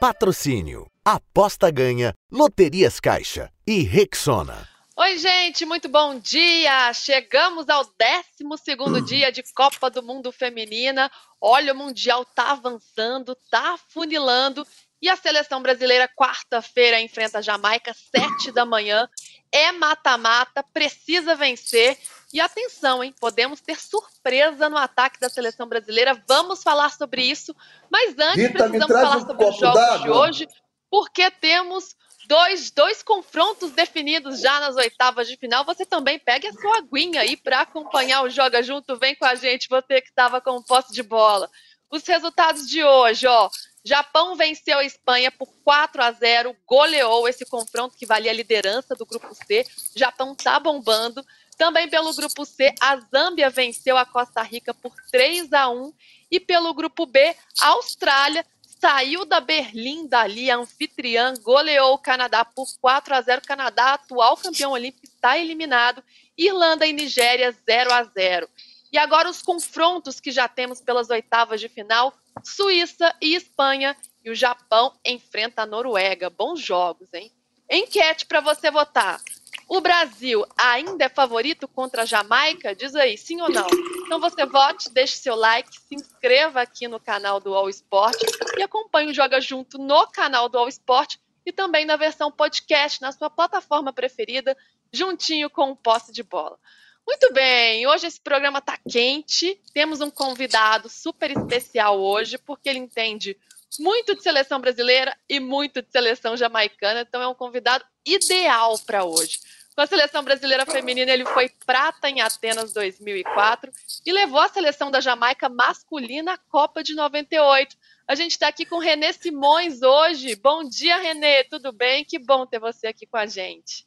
Patrocínio. Aposta ganha. Loterias Caixa. E Rexona. Oi, gente, muito bom dia! Chegamos ao 12 dia de Copa do Mundo Feminina. Olha, o Mundial tá avançando, tá funilando. E a seleção brasileira, quarta-feira, enfrenta a Jamaica, sete da manhã. É mata-mata, precisa vencer. E atenção, hein? Podemos ter surpresa no ataque da seleção brasileira. Vamos falar sobre isso. Mas antes, Rita, precisamos falar um sobre os jogos de hoje, porque temos dois, dois confrontos definidos já nas oitavas de final. Você também pegue a sua aguinha aí para acompanhar o Joga Junto. Vem com a gente, você que estava com posse de bola. Os resultados de hoje, ó. Japão venceu a Espanha por 4 a 0, goleou esse confronto que valia a liderança do grupo C. Japão tá bombando. Também pelo grupo C, a Zâmbia venceu a Costa Rica por 3 a 1 e pelo grupo B, a Austrália saiu da Berlim dali, a anfitriã goleou o Canadá por 4 a 0. Canadá, atual campeão olímpico, está eliminado. Irlanda e Nigéria 0 a 0. E agora os confrontos que já temos pelas oitavas de final: Suíça e Espanha e o Japão enfrenta a Noruega. Bons jogos, hein? Enquete para você votar. O Brasil ainda é favorito contra a Jamaica? Diz aí, sim ou não? Então você vote, deixe seu like, se inscreva aqui no canal do All Sport e acompanhe o Joga Junto no canal do All Sport e também na versão podcast na sua plataforma preferida, juntinho com o posse de bola. Muito bem, hoje esse programa está quente. Temos um convidado super especial hoje, porque ele entende muito de seleção brasileira e muito de seleção jamaicana, então é um convidado ideal para hoje. Com a seleção brasileira feminina, ele foi prata em Atenas 2004 e levou a seleção da Jamaica masculina à Copa de 98. A gente está aqui com Renê Simões hoje. Bom dia, Renê, tudo bem? Que bom ter você aqui com a gente.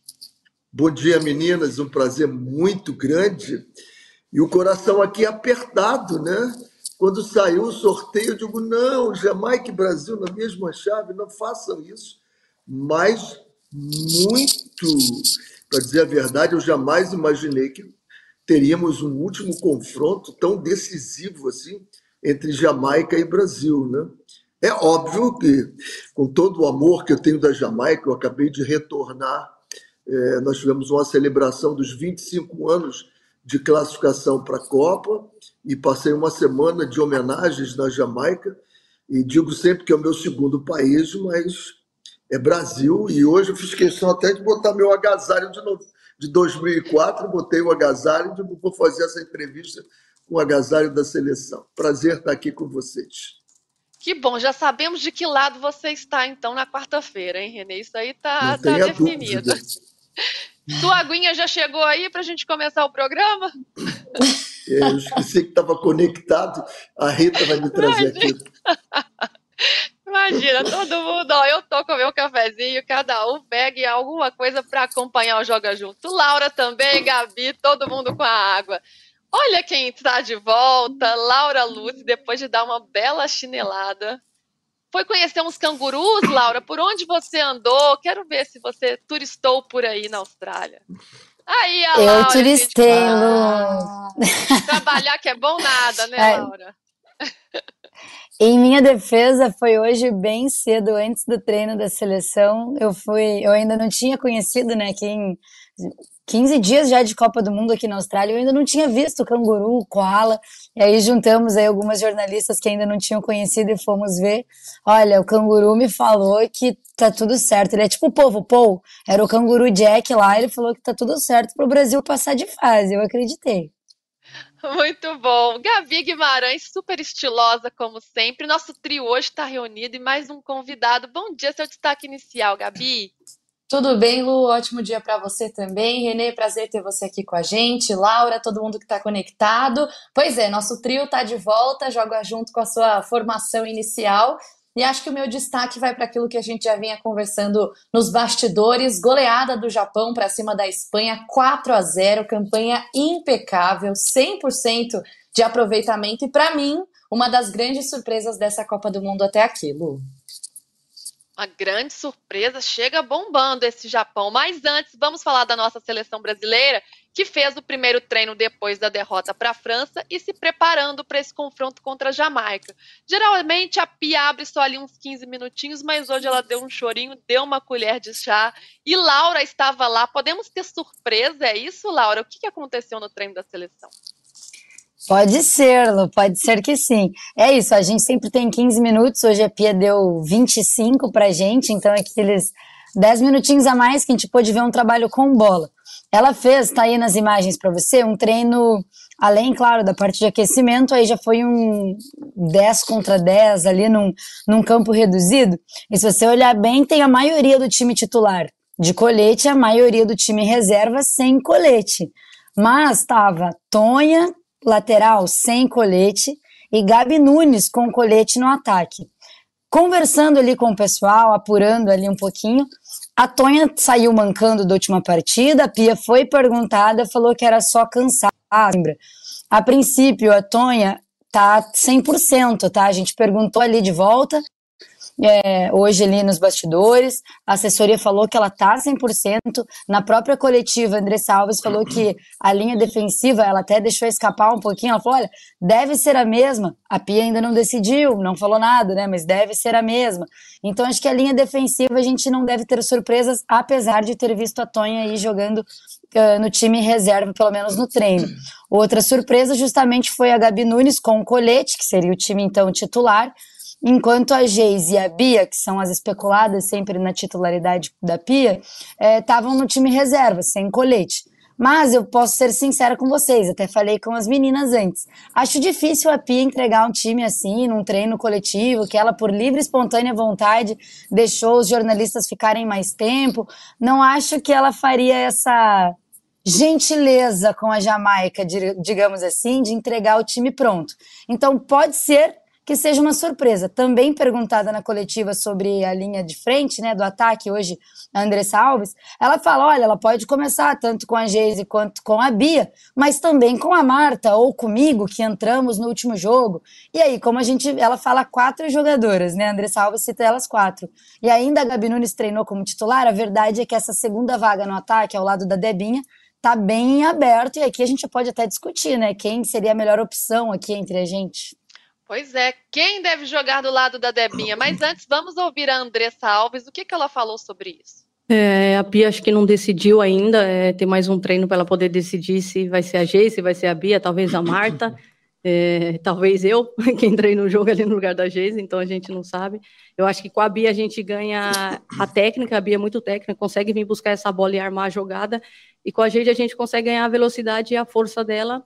Bom dia, meninas. Um prazer muito grande. E o coração aqui apertado, né? Quando saiu o sorteio, eu digo: não, Jamaica e Brasil na mesma chave, não façam isso. Mas muito para dizer a verdade, eu jamais imaginei que teríamos um último confronto tão decisivo assim entre Jamaica e Brasil, né? É óbvio que, com todo o amor que eu tenho da Jamaica, eu acabei de retornar. É, nós tivemos uma celebração dos 25 anos de classificação para a Copa e passei uma semana de homenagens na Jamaica. E digo sempre que é o meu segundo país, mas é Brasil, e hoje eu fiz questão até de botar meu agasalho de, novo, de 2004, botei o agasalho e vou fazer essa entrevista com o agasalho da seleção. Prazer estar aqui com vocês. Que bom, já sabemos de que lado você está então na quarta-feira, hein, Renê? Isso aí tá, tá definido. Sua aguinha já chegou aí para a gente começar o programa? Eu esqueci que estava conectado. A Rita vai me trazer aqui. Imagina, todo mundo, ó, eu tô com meu cafezinho, cada um pegue alguma coisa para acompanhar o Joga Junto. Laura também, Gabi, todo mundo com a água. Olha quem está de volta, Laura Luz, depois de dar uma bela chinelada. Foi conhecer uns cangurus, Laura? Por onde você andou? Quero ver se você turistou por aí na Austrália. Aí, a Eu Laura, turistei, Lu. Trabalhar que é bom nada, né, Laura? Em minha defesa, foi hoje bem cedo, antes do treino da seleção. Eu fui, eu ainda não tinha conhecido, né, quem 15 dias já de Copa do Mundo aqui na Austrália, eu ainda não tinha visto canguru, koala, e aí juntamos aí algumas jornalistas que ainda não tinham conhecido e fomos ver. Olha, o canguru me falou que tá tudo certo. Ele é tipo o povo, Paul, era o canguru Jack lá, ele falou que tá tudo certo para o Brasil passar de fase. Eu acreditei. Muito bom. Gabi Guimarães, super estilosa, como sempre. Nosso trio hoje está reunido e mais um convidado. Bom dia, seu destaque inicial, Gabi. Tudo bem, Lu? Ótimo dia para você também. Renê, prazer ter você aqui com a gente. Laura, todo mundo que está conectado. Pois é, nosso trio está de volta, joga junto com a sua formação inicial. E acho que o meu destaque vai para aquilo que a gente já vinha conversando nos bastidores: goleada do Japão para cima da Espanha, 4 a 0, campanha impecável, 100% de aproveitamento. E para mim, uma das grandes surpresas dessa Copa do Mundo até aqui, Lu. Uma grande surpresa, chega bombando esse Japão. Mas antes, vamos falar da nossa seleção brasileira, que fez o primeiro treino depois da derrota para a França e se preparando para esse confronto contra a Jamaica. Geralmente a Pia abre só ali uns 15 minutinhos, mas hoje ela deu um chorinho, deu uma colher de chá e Laura estava lá. Podemos ter surpresa, é isso, Laura? O que aconteceu no treino da seleção? Pode ser, Lu, pode ser que sim. É isso, a gente sempre tem 15 minutos, hoje a Pia deu 25 pra gente, então é aqueles 10 minutinhos a mais que a gente pôde ver um trabalho com bola. Ela fez, tá aí nas imagens para você, um treino, além, claro, da parte de aquecimento, aí já foi um 10 contra 10 ali num, num campo reduzido. E se você olhar bem, tem a maioria do time titular de colete, a maioria do time reserva sem colete. Mas estava Tonha, lateral sem colete e Gabi Nunes com colete no ataque. Conversando ali com o pessoal, apurando ali um pouquinho, a Tonha saiu mancando da última partida, a Pia foi perguntada, falou que era só cansada. A princípio, a Tonha tá 100%, tá? A gente perguntou ali de volta, é, hoje ali nos bastidores. A assessoria falou que ela tá 100%. Na própria coletiva, Andressa Alves falou que a linha defensiva, ela até deixou escapar um pouquinho. Ela falou: olha, deve ser a mesma. A Pia ainda não decidiu, não falou nada, né? Mas deve ser a mesma. Então acho que a linha defensiva a gente não deve ter surpresas, apesar de ter visto a Tonha aí jogando no time reserva, pelo menos no treino. Outra surpresa justamente foi a Gabi Nunes com o colete, que seria o time então titular enquanto a Geise e a Bia, que são as especuladas sempre na titularidade da Pia, estavam é, no time reserva, sem colete. Mas eu posso ser sincera com vocês, até falei com as meninas antes. Acho difícil a Pia entregar um time assim, num treino coletivo, que ela, por livre e espontânea vontade, deixou os jornalistas ficarem mais tempo. Não acho que ela faria essa gentileza com a Jamaica, digamos assim, de entregar o time pronto. Então pode ser que seja uma surpresa. Também perguntada na coletiva sobre a linha de frente, né, do ataque hoje, a Andressa Alves, ela fala, olha, ela pode começar tanto com a Geise quanto com a Bia, mas também com a Marta ou comigo, que entramos no último jogo. E aí, como a gente, ela fala quatro jogadoras, né, a Andressa Alves cita elas quatro. E ainda a Gabi Nunes treinou como titular, a verdade é que essa segunda vaga no ataque, ao lado da Debinha, tá bem aberto, e aqui a gente pode até discutir, né, quem seria a melhor opção aqui entre a gente. Pois é, quem deve jogar do lado da Debinha? Mas antes, vamos ouvir a Andressa Alves, o que, que ela falou sobre isso? É, a Pia acho que não decidiu ainda, é, tem mais um treino para ela poder decidir se vai ser a G, se vai ser a Bia, talvez a Marta, é, talvez eu, que entrei no jogo ali no lugar da Geise, então a gente não sabe. Eu acho que com a Bia a gente ganha a técnica, a Bia é muito técnica, consegue vir buscar essa bola e armar a jogada, e com a Geise a gente consegue ganhar a velocidade e a força dela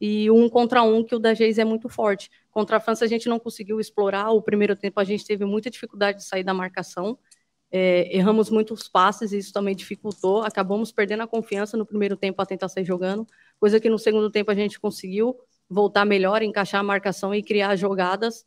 e um contra um, que o da Geis é muito forte. Contra a França, a gente não conseguiu explorar. O primeiro tempo, a gente teve muita dificuldade de sair da marcação. É, erramos muitos passes, e isso também dificultou. Acabamos perdendo a confiança no primeiro tempo a tentar sair jogando, coisa que no segundo tempo a gente conseguiu voltar melhor, encaixar a marcação e criar jogadas.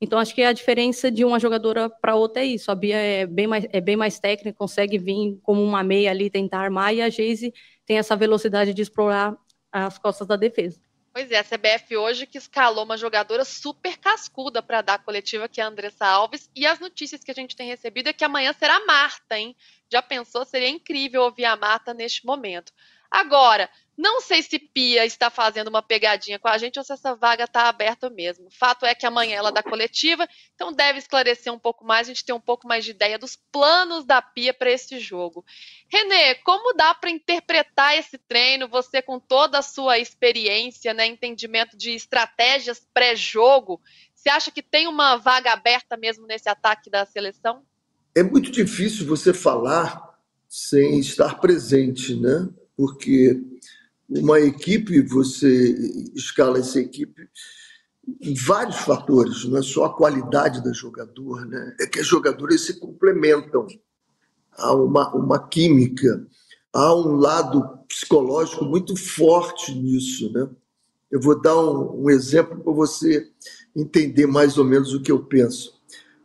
Então, acho que a diferença de uma jogadora para outra é isso. A Bia é bem, mais, é bem mais técnica, consegue vir como uma meia ali, tentar armar, e a Geise tem essa velocidade de explorar as costas da defesa. Pois é, a CBF hoje que escalou uma jogadora super cascuda para dar a coletiva, que é a Andressa Alves, e as notícias que a gente tem recebido é que amanhã será a Marta, hein? Já pensou? Seria incrível ouvir a Marta neste momento. Agora, não sei se Pia está fazendo uma pegadinha com a gente ou se essa vaga está aberta mesmo. Fato é que amanhã ela é da coletiva, então deve esclarecer um pouco mais, a gente ter um pouco mais de ideia dos planos da Pia para esse jogo. Renê, como dá para interpretar esse treino, você com toda a sua experiência, né, entendimento de estratégias pré-jogo, você acha que tem uma vaga aberta mesmo nesse ataque da seleção? É muito difícil você falar sem estar presente, né? Porque uma equipe, você escala essa equipe em vários fatores, não é só a qualidade da jogador, né? é que as jogadoras se complementam. Há uma, uma química, há um lado psicológico muito forte nisso. Né? Eu vou dar um, um exemplo para você entender mais ou menos o que eu penso.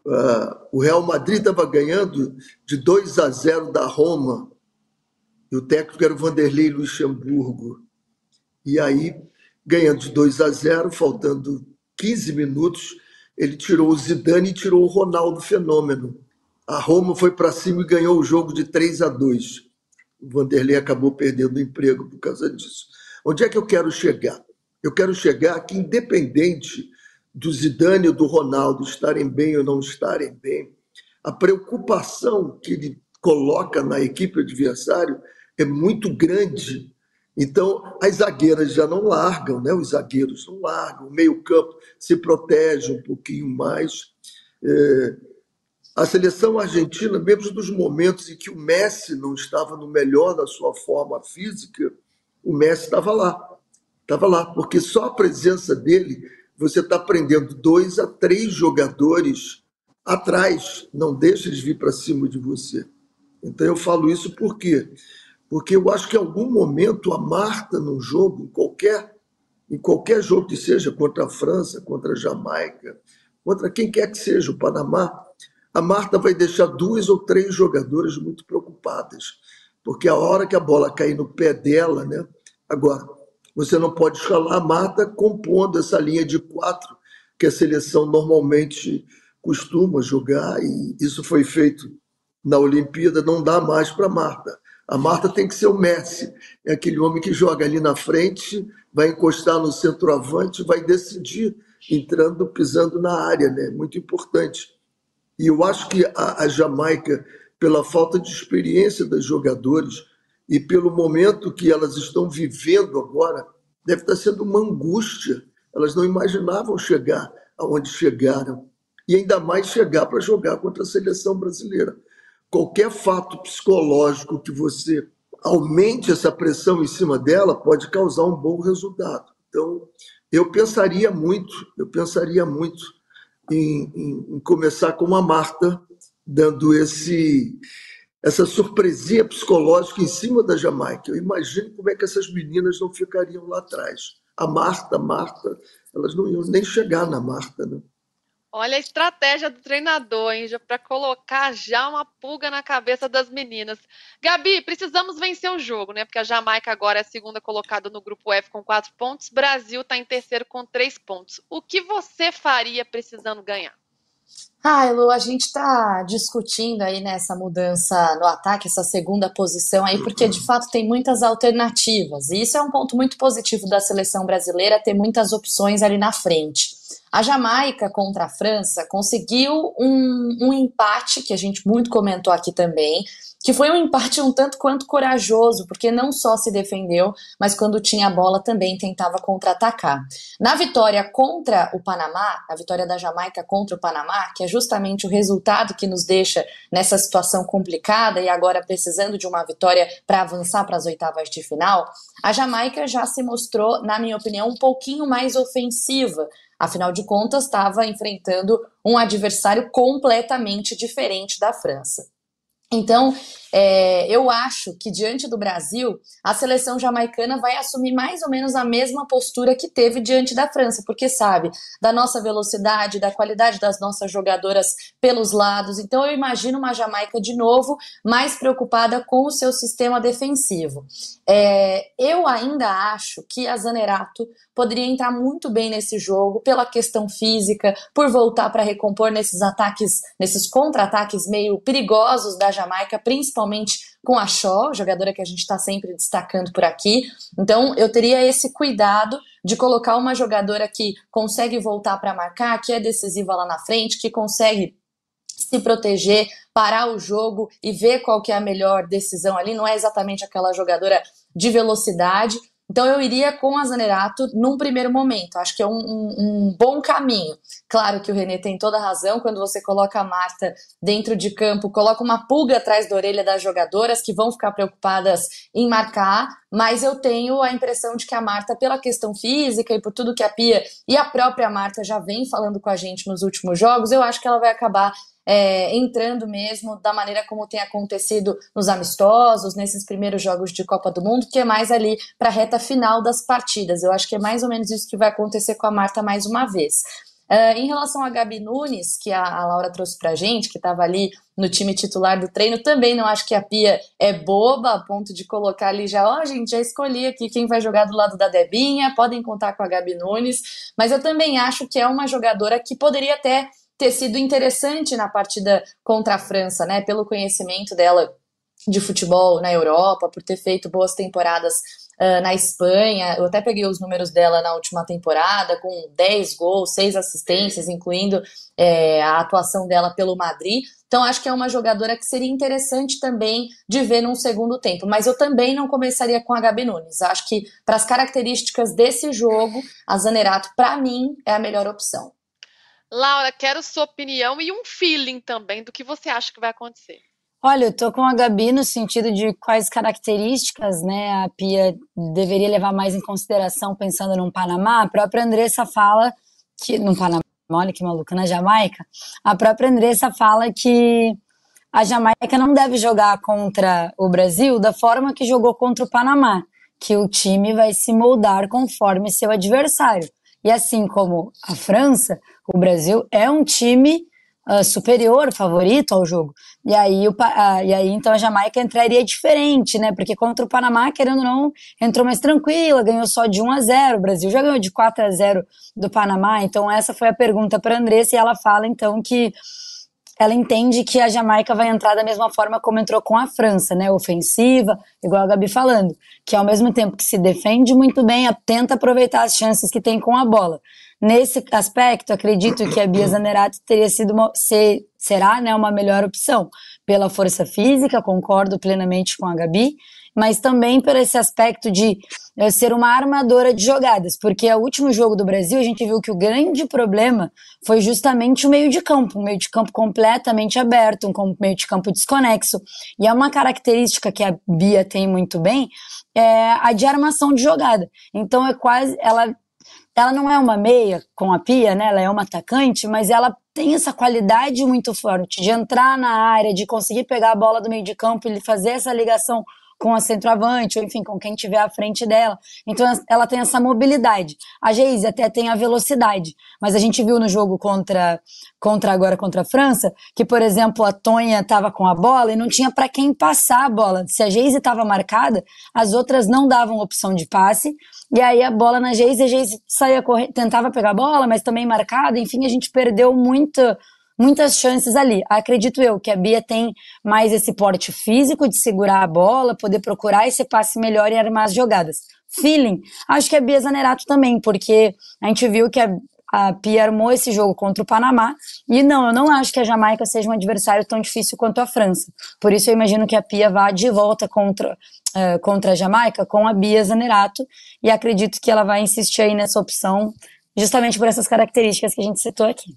Uh, o Real Madrid estava ganhando de 2 a 0 da Roma e o técnico era o Vanderlei Luxemburgo. E aí, ganhando de 2 a 0, faltando 15 minutos, ele tirou o Zidane e tirou o Ronaldo Fenômeno. A Roma foi para cima e ganhou o jogo de 3 a 2. O Vanderlei acabou perdendo o emprego por causa disso. Onde é que eu quero chegar? Eu quero chegar que, independente do Zidane e do Ronaldo estarem bem ou não estarem bem, a preocupação que ele coloca na equipe adversária é muito grande. Então, as zagueiras já não largam, né? os zagueiros não largam, o meio-campo se protege um pouquinho mais. É... A seleção argentina, mesmo nos momentos em que o Messi não estava no melhor da sua forma física, o Messi estava lá. Estava lá, porque só a presença dele, você está prendendo dois a três jogadores atrás, não deixa eles vir para cima de você. Então eu falo isso por quê? Porque eu acho que em algum momento a Marta no jogo, em qualquer, em qualquer jogo que seja, contra a França, contra a Jamaica, contra quem quer que seja, o Panamá, a Marta vai deixar duas ou três jogadoras muito preocupadas. Porque a hora que a bola cair no pé dela, né? Agora, você não pode escalar a Marta compondo essa linha de quatro que a seleção normalmente costuma jogar, e isso foi feito na Olimpíada, não dá mais para Marta. A Marta tem que ser o Messi, é aquele homem que joga ali na frente, vai encostar no centroavante, vai decidir entrando, pisando na área, né? Muito importante. E eu acho que a, a Jamaica, pela falta de experiência das jogadores e pelo momento que elas estão vivendo agora, deve estar sendo uma angústia. Elas não imaginavam chegar aonde chegaram e ainda mais chegar para jogar contra a seleção brasileira qualquer fato psicológico que você aumente essa pressão em cima dela pode causar um bom resultado. Então, eu pensaria muito, eu pensaria muito em, em, em começar com a Marta, dando esse essa surpresinha psicológica em cima da Jamaica. Eu imagino como é que essas meninas não ficariam lá atrás. A Marta, Marta, elas não iam nem chegar na Marta, né? Olha a estratégia do treinador, hein? Para colocar já uma pulga na cabeça das meninas. Gabi, precisamos vencer o jogo, né? Porque a Jamaica agora é a segunda colocada no grupo F com quatro pontos. Brasil está em terceiro com três pontos. O que você faria precisando ganhar? Ah, Lu, a gente está discutindo aí nessa mudança no ataque, essa segunda posição aí, porque de fato tem muitas alternativas. E isso é um ponto muito positivo da seleção brasileira, ter muitas opções ali na frente. A Jamaica contra a França conseguiu um, um empate, que a gente muito comentou aqui também, que foi um empate um tanto quanto corajoso, porque não só se defendeu, mas quando tinha a bola também tentava contra-atacar. Na vitória contra o Panamá, a vitória da Jamaica contra o Panamá, que é justamente o resultado que nos deixa nessa situação complicada e agora precisando de uma vitória para avançar para as oitavas de final, a Jamaica já se mostrou, na minha opinião, um pouquinho mais ofensiva Afinal de contas, estava enfrentando um adversário completamente diferente da França. Então, é, eu acho que diante do Brasil, a seleção jamaicana vai assumir mais ou menos a mesma postura que teve diante da França, porque sabe da nossa velocidade, da qualidade das nossas jogadoras pelos lados. Então, eu imagino uma Jamaica de novo mais preocupada com o seu sistema defensivo. É, eu ainda acho que a Zanerato poderia entrar muito bem nesse jogo pela questão física, por voltar para recompor nesses ataques, nesses contra-ataques meio perigosos da Jamaica, principalmente com a Shaw, jogadora que a gente está sempre destacando por aqui. Então, eu teria esse cuidado de colocar uma jogadora que consegue voltar para marcar, que é decisiva lá na frente, que consegue se proteger, parar o jogo e ver qual que é a melhor decisão ali. Não é exatamente aquela jogadora de velocidade, então eu iria com a Zanerato num primeiro momento. Acho que é um, um, um, bom caminho. Claro que o Renê tem toda a razão quando você coloca a Marta dentro de campo, coloca uma pulga atrás da orelha das jogadoras que vão ficar preocupadas em marcar, mas eu tenho a impressão de que a Marta, pela questão física e por tudo que a Pia e a própria Marta já vem falando com a gente nos últimos jogos, eu acho que ela vai acabar é, entrando mesmo da maneira como tem acontecido nos amistosos, nesses primeiros jogos de Copa do Mundo, que é mais ali para a reta final das partidas. Eu acho que é mais ou menos isso que vai acontecer com a Marta mais uma vez. Uh, em relação a Gabi Nunes, que a, a Laura trouxe pra gente, que estava ali no time titular do treino, também não acho que a Pia é boba a ponto de colocar ali já, ó, oh, gente, já escolhi aqui quem vai jogar do lado da Debinha, podem contar com a Gabi Nunes, mas eu também acho que é uma jogadora que poderia até ter sido interessante na partida contra a França, né? Pelo conhecimento dela de futebol na Europa, por ter feito boas temporadas uh, na Espanha. Eu até peguei os números dela na última temporada, com 10 gols, 6 assistências, incluindo é, a atuação dela pelo Madrid. Então, acho que é uma jogadora que seria interessante também de ver num segundo tempo. Mas eu também não começaria com a Gabi Nunes. Acho que, para as características desse jogo, a Zanerato, para mim, é a melhor opção. Laura, quero sua opinião e um feeling também do que você acha que vai acontecer. Olha, eu tô com a Gabi no sentido de quais características, né, a Pia deveria levar mais em consideração pensando no Panamá. A própria Andressa fala que no Panamá, olha que maluca, na Jamaica, a própria Andressa fala que a Jamaica não deve jogar contra o Brasil da forma que jogou contra o Panamá, que o time vai se moldar conforme seu adversário. E assim como a França, o Brasil é um time uh, superior, favorito ao jogo. E aí, o, uh, e aí, então, a Jamaica entraria diferente, né? Porque contra o Panamá, querendo ou não, entrou mais tranquila, ganhou só de 1 a 0. O Brasil já ganhou de 4 a 0 do Panamá. Então, essa foi a pergunta para a Andressa, e ela fala, então, que ela entende que a Jamaica vai entrar da mesma forma como entrou com a França, né? Ofensiva, igual a Gabi falando, que ao mesmo tempo que se defende muito bem, tenta aproveitar as chances que tem com a bola. Nesse aspecto, acredito que a Bia Zanerato teria sido uma, ser, será né, uma melhor opção pela força física, concordo plenamente com a Gabi, mas também por esse aspecto de eh, ser uma armadora de jogadas, porque o último jogo do Brasil a gente viu que o grande problema foi justamente o meio de campo, um meio de campo completamente aberto, um meio de campo desconexo. E é uma característica que a Bia tem muito bem, é a de armação de jogada. Então é quase ela ela não é uma meia com a pia, né? Ela é uma atacante, mas ela tem essa qualidade muito forte de entrar na área, de conseguir pegar a bola do meio de campo e fazer essa ligação com a centroavante, ou enfim, com quem tiver à frente dela. Então ela tem essa mobilidade. A Geise até tem a velocidade, mas a gente viu no jogo contra, contra agora contra a França, que, por exemplo, a Tonha estava com a bola e não tinha para quem passar a bola. Se a Geise estava marcada, as outras não davam opção de passe, e aí a bola na Geise, a Geise saía correndo, tentava pegar a bola, mas também marcada, enfim, a gente perdeu muita muitas chances ali. Acredito eu que a Bia tem mais esse porte físico de segurar a bola, poder procurar esse passe melhor e armar as jogadas. Feeling, acho que a Bia Zanerato também, porque a gente viu que a, a Pia armou esse jogo contra o Panamá, e não, eu não acho que a Jamaica seja um adversário tão difícil quanto a França. Por isso eu imagino que a Pia vá de volta contra, uh, contra a Jamaica com a Bia Zanerato, e acredito que ela vai insistir aí nessa opção, justamente por essas características que a gente citou aqui.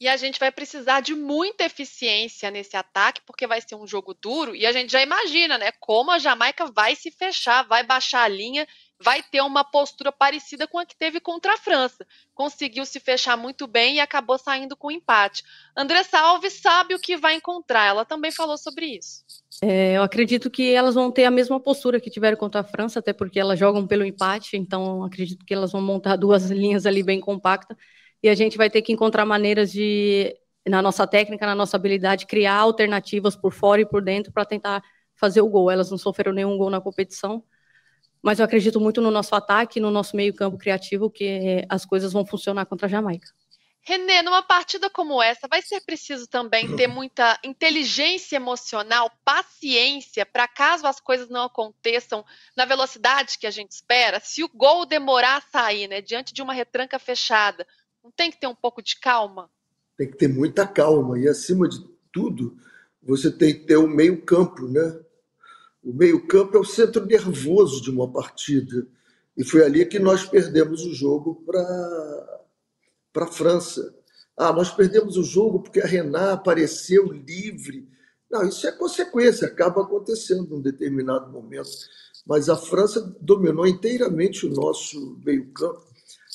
E a gente vai precisar de muita eficiência nesse ataque, porque vai ser um jogo duro. E a gente já imagina, né? Como a Jamaica vai se fechar, vai baixar a linha, vai ter uma postura parecida com a que teve contra a França. Conseguiu se fechar muito bem e acabou saindo com empate. Andressa Alves sabe o que vai encontrar. Ela também falou sobre isso. É, eu acredito que elas vão ter a mesma postura que tiveram contra a França, até porque elas jogam pelo empate, então acredito que elas vão montar duas linhas ali bem compactas e a gente vai ter que encontrar maneiras de, na nossa técnica, na nossa habilidade, criar alternativas por fora e por dentro para tentar fazer o gol. Elas não sofreram nenhum gol na competição, mas eu acredito muito no nosso ataque, no nosso meio-campo criativo, que as coisas vão funcionar contra a Jamaica. Renê, numa partida como essa, vai ser preciso também ter muita inteligência emocional, paciência, para caso as coisas não aconteçam na velocidade que a gente espera, se o gol demorar a sair, né, diante de uma retranca fechada, não tem que ter um pouco de calma? Tem que ter muita calma. E, acima de tudo, você tem que ter o meio-campo, né? O meio-campo é o centro nervoso de uma partida. E foi ali que nós perdemos o jogo para a França. Ah, nós perdemos o jogo porque a Renan apareceu livre. Não, isso é consequência, acaba acontecendo num determinado momento. Mas a França dominou inteiramente o nosso meio-campo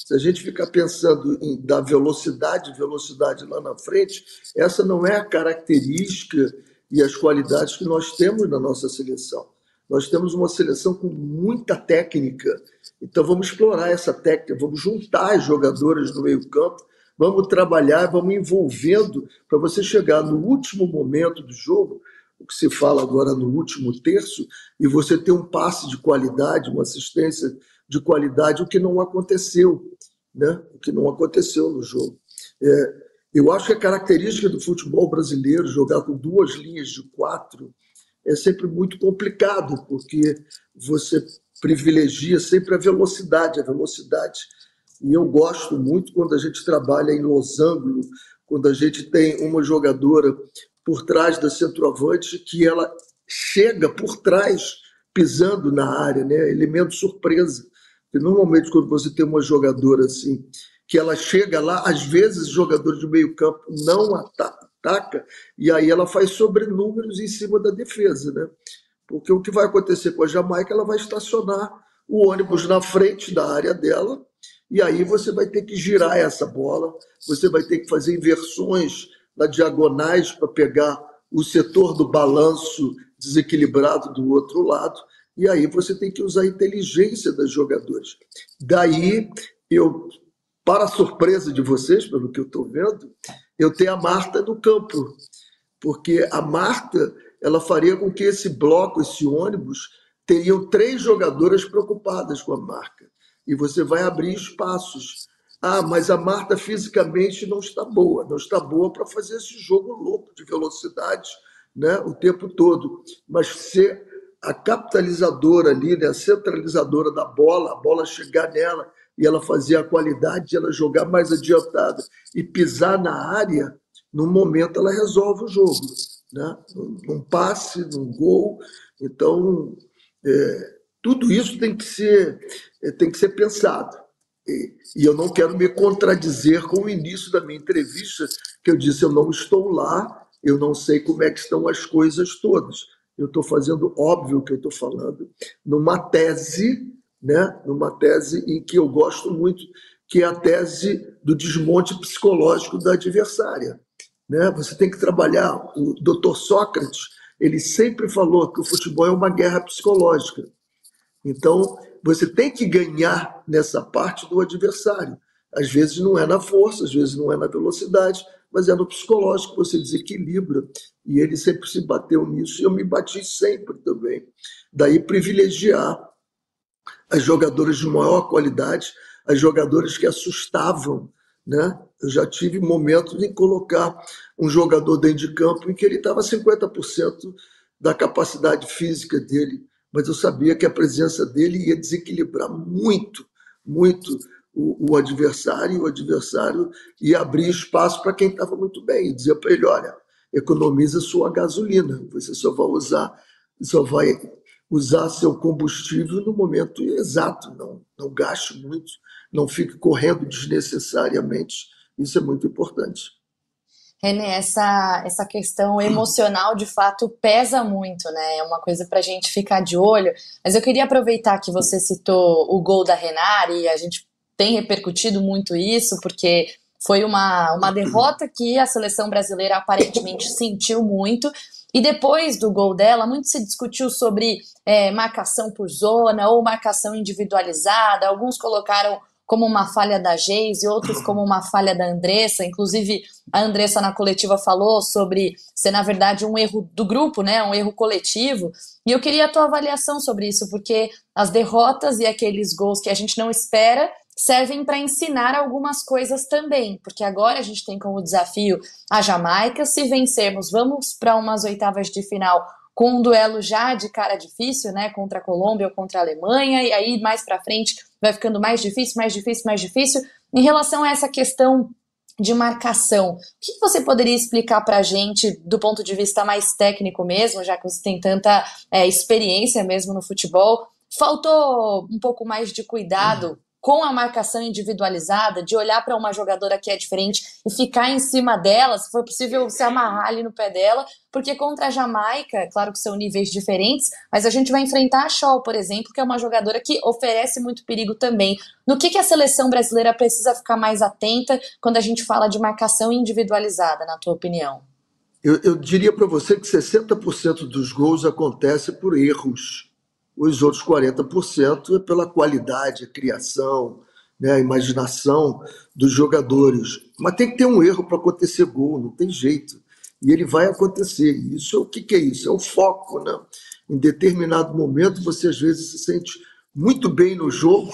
se a gente ficar pensando em dar velocidade, velocidade lá na frente, essa não é a característica e as qualidades que nós temos na nossa seleção. Nós temos uma seleção com muita técnica, então vamos explorar essa técnica, vamos juntar as jogadoras no meio-campo, vamos trabalhar, vamos envolvendo para você chegar no último momento do jogo, o que se fala agora no último terço, e você ter um passe de qualidade, uma assistência de qualidade, o que não aconteceu, né? o que não aconteceu no jogo. É, Eu acho que a característica do futebol brasileiro, jogar com duas linhas de quatro, é sempre muito complicado, porque você privilegia sempre a velocidade, a velocidade. E eu gosto muito quando a gente trabalha em losango, quando a gente tem uma jogadora por trás da centroavante que ela chega por trás pisando na área, né? Elemento surpresa. Porque normalmente quando você tem uma jogadora assim, que ela chega lá, às vezes jogador de meio campo não ataca, e aí ela faz sobrenúmeros em cima da defesa, né? Porque o que vai acontecer com a Jamaica, ela vai estacionar o ônibus na frente da área dela, e aí você vai ter que girar essa bola, você vai ter que fazer inversões na diagonais para pegar o setor do balanço desequilibrado do outro lado, e aí você tem que usar a inteligência das jogadores. Daí, eu, para surpresa de vocês, pelo que eu estou vendo, eu tenho a Marta no campo, porque a Marta ela faria com que esse bloco, esse ônibus, teriam três jogadoras preocupadas com a marca. E você vai abrir espaços. Ah, mas a Marta fisicamente não está boa, não está boa para fazer esse jogo louco de velocidade né, o tempo todo. Mas ser a capitalizadora ali, né, a centralizadora da bola, a bola chegar nela e ela fazer a qualidade, ela jogar mais adiantada e pisar na área, no momento ela resolve o jogo né? num passe, num gol. Então, é, tudo isso tem que ser, é, tem que ser pensado. E, e, eu não quero me contradizer com o início da minha entrevista, que eu disse: eu não estou lá, eu não sei como é que estão as coisas todas. Eu estou fazendo óbvio que eu estou falando numa tese, né? numa tese em que eu gosto muito, que é a tese do desmonte psicológico da adversária. Né? Você tem que trabalhar. O doutor Sócrates ele sempre falou que o futebol é uma guerra psicológica. Então, você tem que ganhar nessa parte do adversário. Às vezes não é na força, às vezes não é na velocidade, mas é no psicológico, você desequilibra. E ele sempre se bateu nisso, e eu me bati sempre também. Daí privilegiar as jogadoras de maior qualidade, as jogadoras que assustavam né? Eu já tive momentos de colocar um jogador dentro de campo em que ele estava 50% da capacidade física dele, mas eu sabia que a presença dele ia desequilibrar muito, muito o, o adversário, o adversário ia abrir espaço para quem estava muito bem, e dizer para ele, olha, economiza sua gasolina, você só vai usar, só vai usar seu combustível no momento exato, não, não gaste muito, não fique correndo desnecessariamente. Isso é muito importante. René, essa, essa questão emocional de fato pesa muito, né? É uma coisa para a gente ficar de olho. Mas eu queria aproveitar que você citou o gol da Renari, a gente tem repercutido muito isso, porque foi uma, uma derrota que a seleção brasileira aparentemente sentiu muito. E depois do gol dela, muito se discutiu sobre é, marcação por zona ou marcação individualizada. Alguns colocaram como uma falha da Geis e outros como uma falha da Andressa. Inclusive, a Andressa na coletiva falou sobre ser, na verdade, um erro do grupo, né? Um erro coletivo. E eu queria a tua avaliação sobre isso, porque as derrotas e aqueles gols que a gente não espera servem para ensinar algumas coisas também, porque agora a gente tem como desafio a Jamaica. Se vencermos, vamos para umas oitavas de final com um duelo já de cara difícil, né, contra a Colômbia ou contra a Alemanha, e aí mais para frente vai ficando mais difícil, mais difícil, mais difícil. Em relação a essa questão de marcação, o que você poderia explicar para a gente do ponto de vista mais técnico mesmo, já que você tem tanta é, experiência mesmo no futebol? Faltou um pouco mais de cuidado com a marcação individualizada, de olhar para uma jogadora que é diferente e ficar em cima dela, se for possível se amarrar ali no pé dela, porque contra a Jamaica, claro que são níveis diferentes, mas a gente vai enfrentar a Shaw, por exemplo, que é uma jogadora que oferece muito perigo também. No que, que a seleção brasileira precisa ficar mais atenta quando a gente fala de marcação individualizada, na tua opinião? Eu, eu diria para você que 60% dos gols acontece por erros os outros 40% é pela qualidade, a criação, né, a imaginação dos jogadores. Mas tem que ter um erro para acontecer gol, não tem jeito. E ele vai acontecer. Isso o que, que é isso? É o foco. Né? Em determinado momento, você às vezes se sente muito bem no jogo,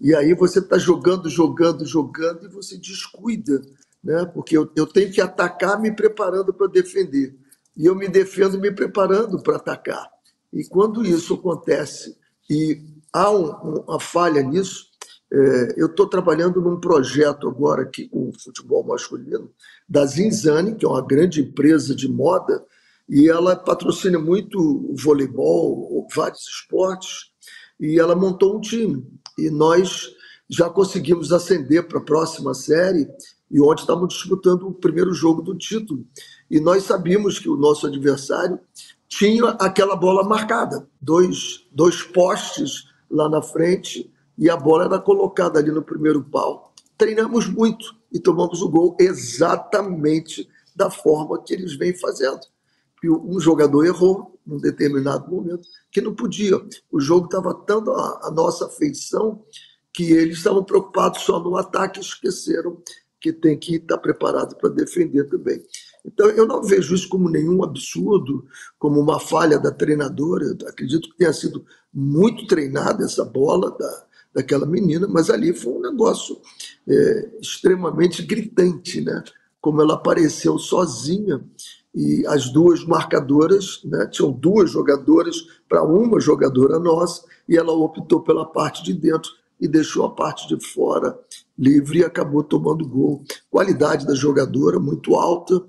e aí você está jogando, jogando, jogando, e você descuida né? porque eu, eu tenho que atacar me preparando para defender. E eu me defendo me preparando para atacar. E quando isso acontece e há um, uma falha nisso, é, eu estou trabalhando num projeto agora aqui com o futebol masculino da Zinzane, que é uma grande empresa de moda, e ela patrocina muito o voleibol, vários esportes, e ela montou um time. E nós já conseguimos ascender para a próxima série, e ontem estávamos disputando o primeiro jogo do título. E nós sabíamos que o nosso adversário tinha aquela bola marcada, dois, dois postes lá na frente e a bola era colocada ali no primeiro pau. Treinamos muito e tomamos o gol exatamente da forma que eles vêm fazendo. E um jogador errou num determinado momento que não podia. O jogo estava tanto a, a nossa feição que eles estavam preocupados só no ataque e esqueceram que tem que estar preparado para defender também. Então, eu não vejo isso como nenhum absurdo, como uma falha da treinadora. Eu acredito que tenha sido muito treinada essa bola da, daquela menina, mas ali foi um negócio é, extremamente gritante, né? Como ela apareceu sozinha e as duas marcadoras, né? Tinham duas jogadoras para uma jogadora nossa e ela optou pela parte de dentro e deixou a parte de fora livre e acabou tomando gol. Qualidade da jogadora muito alta,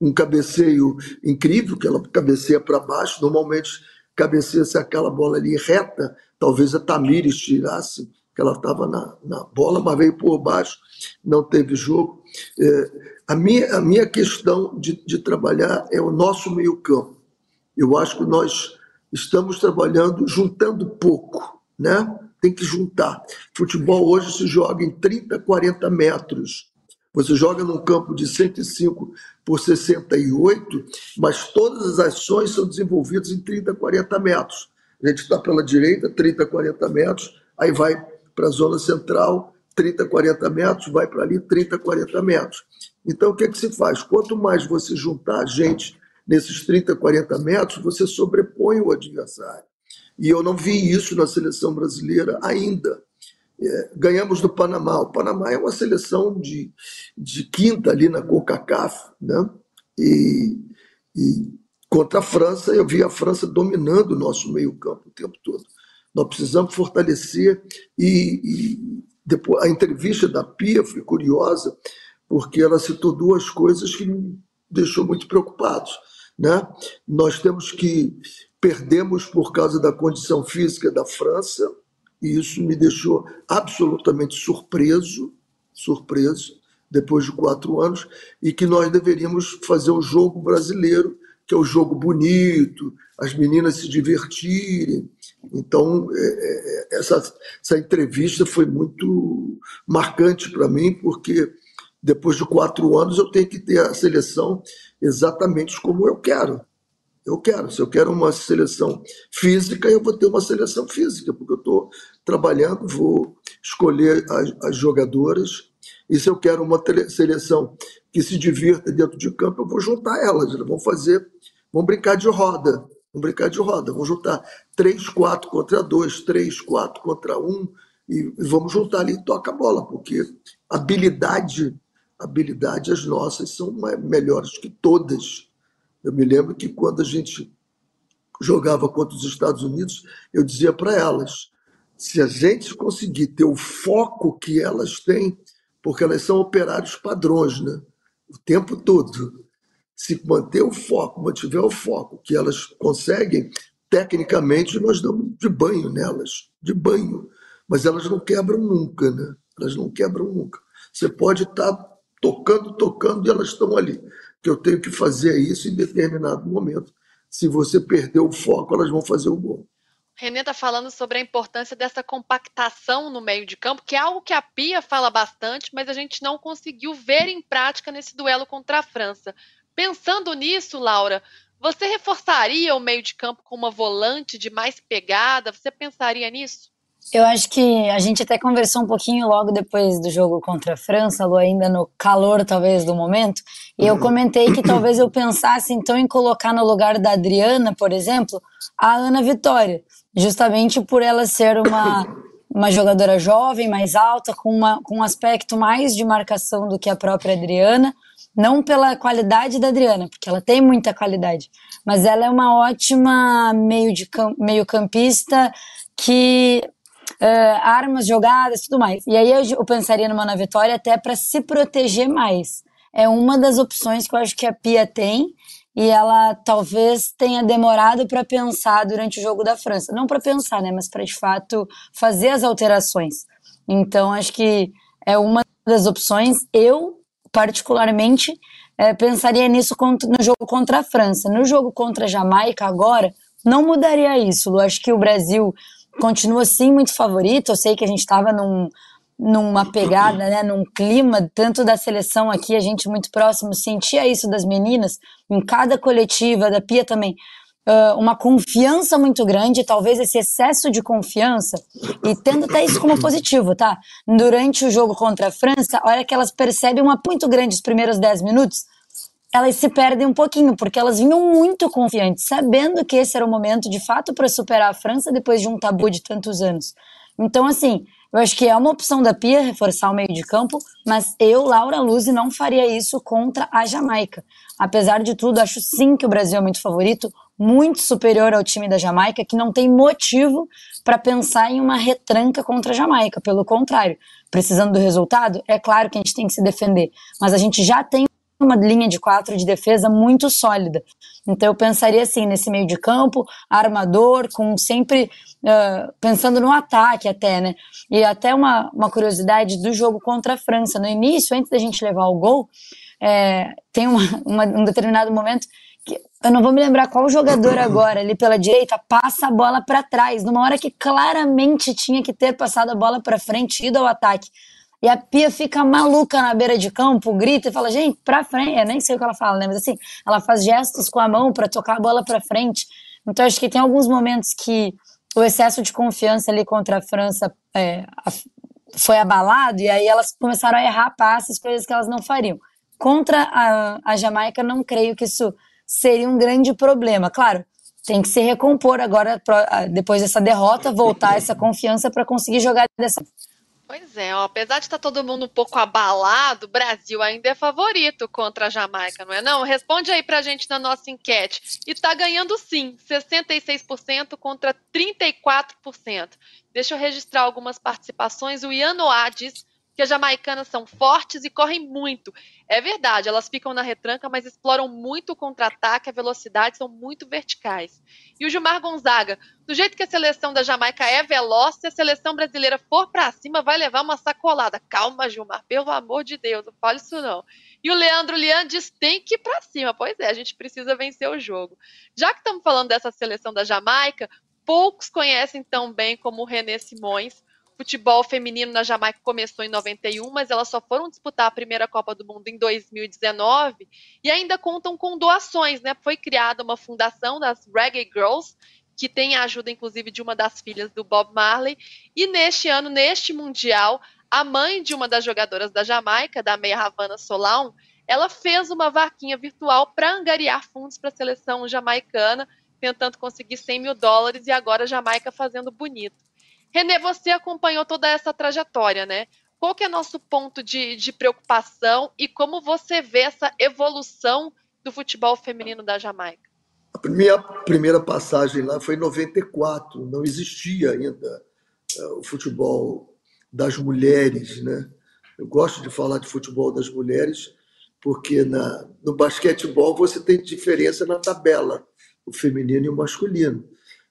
um cabeceio incrível, que ela cabeceia para baixo. Normalmente cabeceia-se aquela bola ali reta, talvez a Tamires tirasse, que ela estava na, na bola, mas veio por baixo, não teve jogo. É, a, minha, a minha questão de, de trabalhar é o nosso meio-campo. Eu acho que nós estamos trabalhando juntando pouco, né? Tem que juntar. Futebol hoje se joga em 30, 40 metros. Você joga num campo de 105 por 68, mas todas as ações são desenvolvidas em 30, 40 metros. A gente está pela direita, 30, 40 metros, aí vai para a zona central, 30, 40 metros, vai para ali, 30, 40 metros. Então, o que, é que se faz? Quanto mais você juntar gente nesses 30, 40 metros, você sobrepõe o adversário. E eu não vi isso na seleção brasileira ainda. É, ganhamos do Panamá. O Panamá é uma seleção de, de quinta ali na CONCACAF, né? E, e contra a França, eu vi a França dominando o nosso meio-campo o tempo todo. Nós precisamos fortalecer e, e depois a entrevista da Pia foi curiosa porque ela citou duas coisas que me deixou muito preocupado, né? Nós temos que perdemos por causa da condição física da França e isso me deixou absolutamente surpreso, surpreso, depois de quatro anos, e que nós deveríamos fazer um jogo brasileiro, que é o um jogo bonito, as meninas se divertirem. Então, é, é, essa, essa entrevista foi muito marcante para mim, porque depois de quatro anos eu tenho que ter a seleção exatamente como eu quero. Eu quero. Se eu quero uma seleção física, eu vou ter uma seleção física, porque eu estou trabalhando, vou escolher as, as, jogadoras. E se eu quero uma seleção que se divirta dentro de campo, eu vou juntar elas. Vão fazer, vão brincar de roda. Vão brincar de roda. Vão juntar três, quatro contra dois, três, quatro contra um. E, e vamos juntar ali e toca a bola, porque habilidade, habilidade as nossas são melhores que todas eu me lembro que quando a gente jogava contra os Estados Unidos, eu dizia para elas: se a gente conseguir ter o foco que elas têm, porque elas são operários padrões, né? O tempo todo. Se manter o foco, mantiver o foco que elas conseguem, tecnicamente nós damos de banho nelas, de banho. Mas elas não quebram nunca, né? Elas não quebram nunca. Você pode estar tá tocando, tocando e elas estão ali que eu tenho que fazer isso em determinado momento. Se você perder o foco, elas vão fazer o gol. Renê está falando sobre a importância dessa compactação no meio de campo, que é algo que a Pia fala bastante, mas a gente não conseguiu ver em prática nesse duelo contra a França. Pensando nisso, Laura, você reforçaria o meio de campo com uma volante de mais pegada? Você pensaria nisso? Eu acho que a gente até conversou um pouquinho logo depois do jogo contra a França, Lu, ainda no calor talvez do momento, e eu comentei que talvez eu pensasse então em colocar no lugar da Adriana, por exemplo, a Ana Vitória, justamente por ela ser uma uma jogadora jovem, mais alta, com, uma, com um aspecto mais de marcação do que a própria Adriana. Não pela qualidade da Adriana, porque ela tem muita qualidade, mas ela é uma ótima meio, de meio campista que uh, armas jogadas tudo mais. E aí eu, eu pensaria numa na Vitória até para se proteger mais. É uma das opções que eu acho que a Pia tem e ela talvez tenha demorado para pensar durante o jogo da França. Não para pensar, né, mas para de fato fazer as alterações. Então, acho que é uma das opções. Eu, particularmente, é, pensaria nisso no jogo contra a França. No jogo contra a Jamaica, agora, não mudaria isso. Eu acho que o Brasil continua sim muito favorito. Eu sei que a gente estava num numa pegada, né, num clima tanto da seleção aqui, a gente muito próximo sentia isso das meninas em cada coletiva da Pia também. Uh, uma confiança muito grande, talvez esse excesso de confiança, e tendo até isso como positivo, tá? Durante o jogo contra a França, a hora que elas percebem uma muito grande os primeiros 10 minutos, elas se perdem um pouquinho, porque elas vinham muito confiantes, sabendo que esse era o momento de fato para superar a França depois de um tabu de tantos anos. Então, assim, eu acho que é uma opção da Pia reforçar o meio de campo, mas eu, Laura Luz, não faria isso contra a Jamaica. Apesar de tudo, acho sim que o Brasil é muito favorito, muito superior ao time da Jamaica, que não tem motivo para pensar em uma retranca contra a Jamaica. Pelo contrário, precisando do resultado, é claro que a gente tem que se defender, mas a gente já tem uma linha de quatro de defesa muito sólida. Então eu pensaria assim, nesse meio de campo, armador, com sempre uh, pensando no ataque até, né? E até uma, uma curiosidade do jogo contra a França. No início, antes da gente levar o gol, é, tem uma, uma, um determinado momento que eu não vou me lembrar qual jogador agora ali pela direita passa a bola para trás, numa hora que claramente tinha que ter passado a bola para frente, ido ao ataque. E a Pia fica maluca na beira de campo, grita e fala: gente, pra frente. Eu nem sei o que ela fala, né? Mas assim, ela faz gestos com a mão para tocar a bola pra frente. Então acho que tem alguns momentos que o excesso de confiança ali contra a França é, foi abalado e aí elas começaram a errar passes, coisas que elas não fariam. Contra a, a Jamaica, não creio que isso seria um grande problema. Claro, tem que se recompor agora, depois dessa derrota, voltar essa confiança para conseguir jogar dessa. Pois é, ó, apesar de estar tá todo mundo um pouco abalado, o Brasil ainda é favorito contra a Jamaica, não é não? Responde aí pra gente na nossa enquete. E tá ganhando sim, 66% contra 34%. Deixa eu registrar algumas participações. O Ian diz que as jamaicanas são fortes e correm muito. É verdade, elas ficam na retranca, mas exploram muito o contra-ataque, a velocidade, são muito verticais. E o Gilmar Gonzaga, do jeito que a seleção da Jamaica é veloz, se a seleção brasileira for para cima, vai levar uma sacolada. Calma, Gilmar, pelo amor de Deus, não fale isso não. E o Leandro Lian diz tem que ir para cima. Pois é, a gente precisa vencer o jogo. Já que estamos falando dessa seleção da Jamaica, poucos conhecem tão bem como o René Simões, futebol feminino na Jamaica começou em 91, mas elas só foram disputar a primeira Copa do Mundo em 2019 e ainda contam com doações, né? Foi criada uma fundação das Reggae Girls, que tem a ajuda, inclusive, de uma das filhas do Bob Marley. E neste ano, neste Mundial, a mãe de uma das jogadoras da Jamaica, da meia Havana Solão, ela fez uma vaquinha virtual para angariar fundos para a seleção jamaicana, tentando conseguir 100 mil dólares e agora a Jamaica fazendo bonito. Renê, você acompanhou toda essa trajetória, né? Qual que é nosso ponto de, de preocupação e como você vê essa evolução do futebol feminino da Jamaica? A minha primeira passagem lá foi em 94, não existia ainda uh, o futebol das mulheres, né? Eu gosto de falar de futebol das mulheres porque na, no basquetebol você tem diferença na tabela, o feminino e o masculino.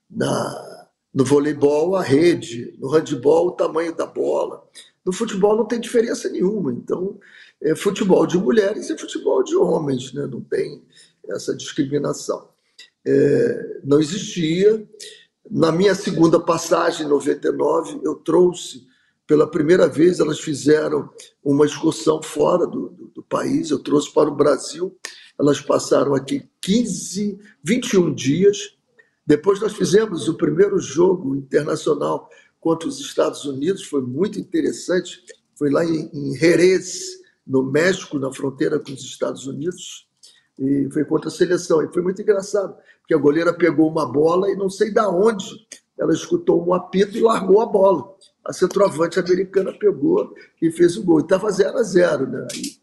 Na, no voleibol, a rede. No handebol, o tamanho da bola. No futebol não tem diferença nenhuma. Então, é futebol de mulheres e futebol de homens, né? não tem essa discriminação. É, não existia. Na minha segunda passagem, em 99, eu trouxe, pela primeira vez, elas fizeram uma excursão fora do, do, do país, eu trouxe para o Brasil. Elas passaram aqui 15, 21 dias depois nós fizemos o primeiro jogo internacional contra os Estados Unidos, foi muito interessante. Foi lá em Jerez, no México, na fronteira com os Estados Unidos, e foi contra a seleção. E foi muito engraçado, porque a goleira pegou uma bola e não sei da onde ela escutou um apito e largou a bola. a centroavante americana pegou e fez o gol. E estava 0 a 0 né? Aí,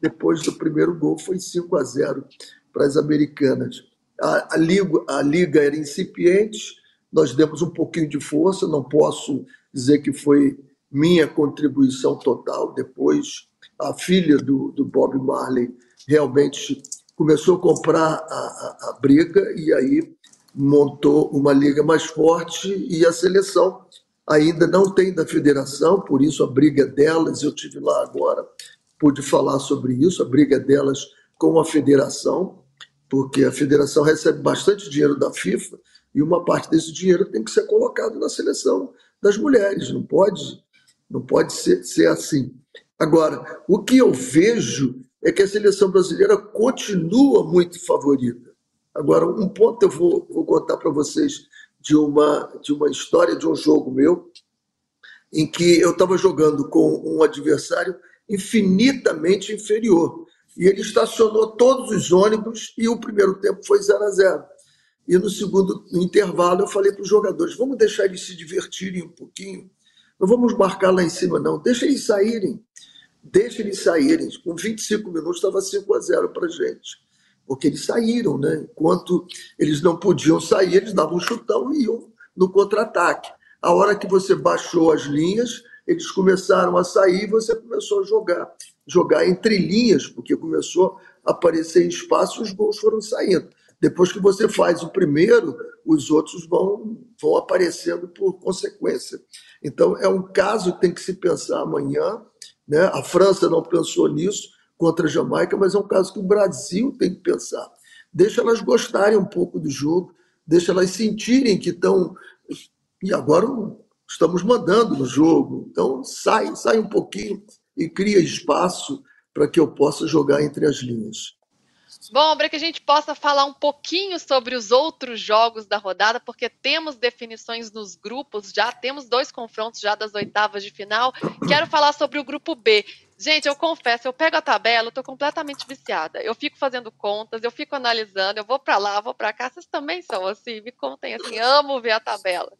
depois do primeiro gol foi 5 a 0 para as americanas. A, a, liga, a liga era incipiente, nós demos um pouquinho de força, não posso dizer que foi minha contribuição total. Depois, a filha do, do Bob Marley realmente começou a comprar a, a, a briga e aí montou uma liga mais forte e a seleção ainda não tem da federação, por isso a briga é delas, eu tive lá agora, pude falar sobre isso, a briga é delas com a federação, porque a federação recebe bastante dinheiro da FIFA e uma parte desse dinheiro tem que ser colocado na seleção das mulheres, não pode, não pode ser, ser assim. Agora, o que eu vejo é que a seleção brasileira continua muito favorita. Agora, um ponto eu vou, vou contar para vocês de uma, de uma história de um jogo meu, em que eu estava jogando com um adversário infinitamente inferior. E ele estacionou todos os ônibus e o primeiro tempo foi 0 a 0 E no segundo intervalo eu falei para os jogadores: vamos deixar eles se divertirem um pouquinho. Não vamos marcar lá em cima, não. Deixa eles saírem. Deixa eles saírem. Com 25 minutos estava 5 a 0 para gente porque eles saíram, né? Enquanto eles não podiam sair, eles davam um chutão e iam no contra-ataque. A hora que você baixou as linhas, eles começaram a sair e você começou a jogar. Jogar entre linhas, porque começou a aparecer espaço e os gols foram saindo. Depois que você faz o primeiro, os outros vão, vão aparecendo por consequência. Então, é um caso que tem que se pensar amanhã. Né? A França não pensou nisso, contra a Jamaica, mas é um caso que o Brasil tem que pensar. Deixa elas gostarem um pouco do jogo, deixa elas sentirem que estão. E agora estamos mandando no jogo. Então sai, sai um pouquinho e cria espaço para que eu possa jogar entre as linhas. Bom, para que a gente possa falar um pouquinho sobre os outros jogos da rodada, porque temos definições nos grupos, já temos dois confrontos já das oitavas de final. Quero falar sobre o grupo B. Gente, eu confesso, eu pego a tabela, eu tô completamente viciada. Eu fico fazendo contas, eu fico analisando, eu vou para lá, vou para cá. Vocês também são assim, me contem assim, amo ver a tabela.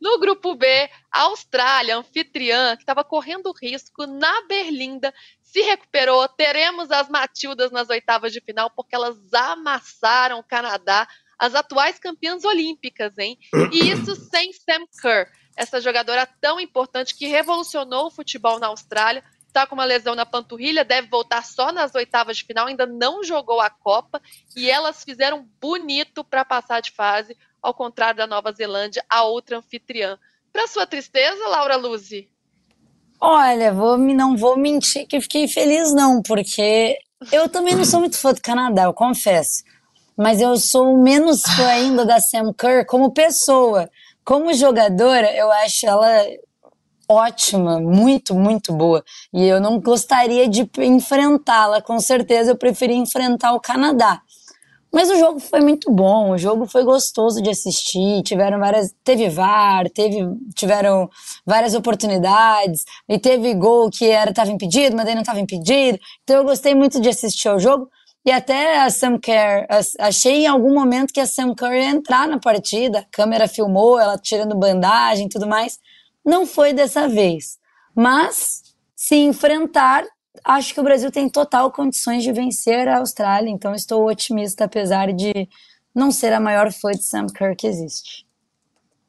No grupo B, a Austrália, anfitriã, que estava correndo risco na Berlinda, se recuperou. Teremos as Matildas nas oitavas de final, porque elas amassaram o Canadá, as atuais campeãs olímpicas, hein? E isso sem Sam Kerr, essa jogadora tão importante que revolucionou o futebol na Austrália está com uma lesão na panturrilha, deve voltar só nas oitavas de final, ainda não jogou a Copa e elas fizeram bonito para passar de fase, ao contrário da Nova Zelândia, a outra anfitriã. Para sua tristeza, Laura Luzi? Olha, vou, não vou mentir que fiquei feliz não, porque eu também não sou muito fã do Canadá, eu confesso. Mas eu sou menos fã ainda da Sam Kerr como pessoa. Como jogadora, eu acho ela ótima, muito, muito boa. E eu não gostaria de enfrentá-la, com certeza eu preferi enfrentar o Canadá. Mas o jogo foi muito bom, o jogo foi gostoso de assistir, tiveram várias, teve VAR, teve, tiveram várias oportunidades, e teve gol que era estava impedido, mas aí não estava impedido. Então eu gostei muito de assistir ao jogo. E até a Sam Kerr, achei em algum momento que a Sam Kerr ia entrar na partida, a câmera filmou ela tirando bandagem e tudo mais. Não foi dessa vez. Mas, se enfrentar, acho que o Brasil tem total condições de vencer a Austrália. Então, estou otimista, apesar de não ser a maior fã de Sam Kerr que existe.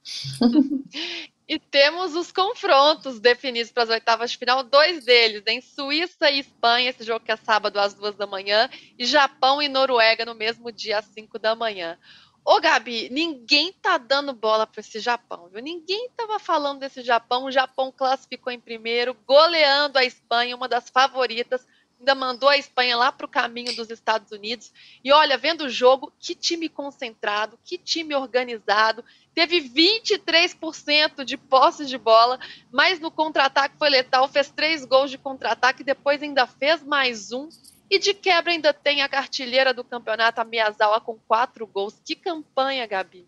E temos os confrontos definidos para as oitavas de final, dois deles, em Suíça e Espanha, esse jogo que é sábado às duas da manhã, e Japão e Noruega no mesmo dia às cinco da manhã. Ô, Gabi, ninguém tá dando bola para esse Japão, viu? Ninguém tava falando desse Japão. O Japão classificou em primeiro, goleando a Espanha, uma das favoritas. Ainda mandou a Espanha lá para o caminho dos Estados Unidos. E olha, vendo o jogo, que time concentrado, que time organizado. Teve 23% de posse de bola, mas no contra-ataque foi letal. Fez três gols de contra-ataque, depois ainda fez mais um e de quebra ainda tem a cartilheira do campeonato, a Miyazawa, com quatro gols. Que campanha, Gabi!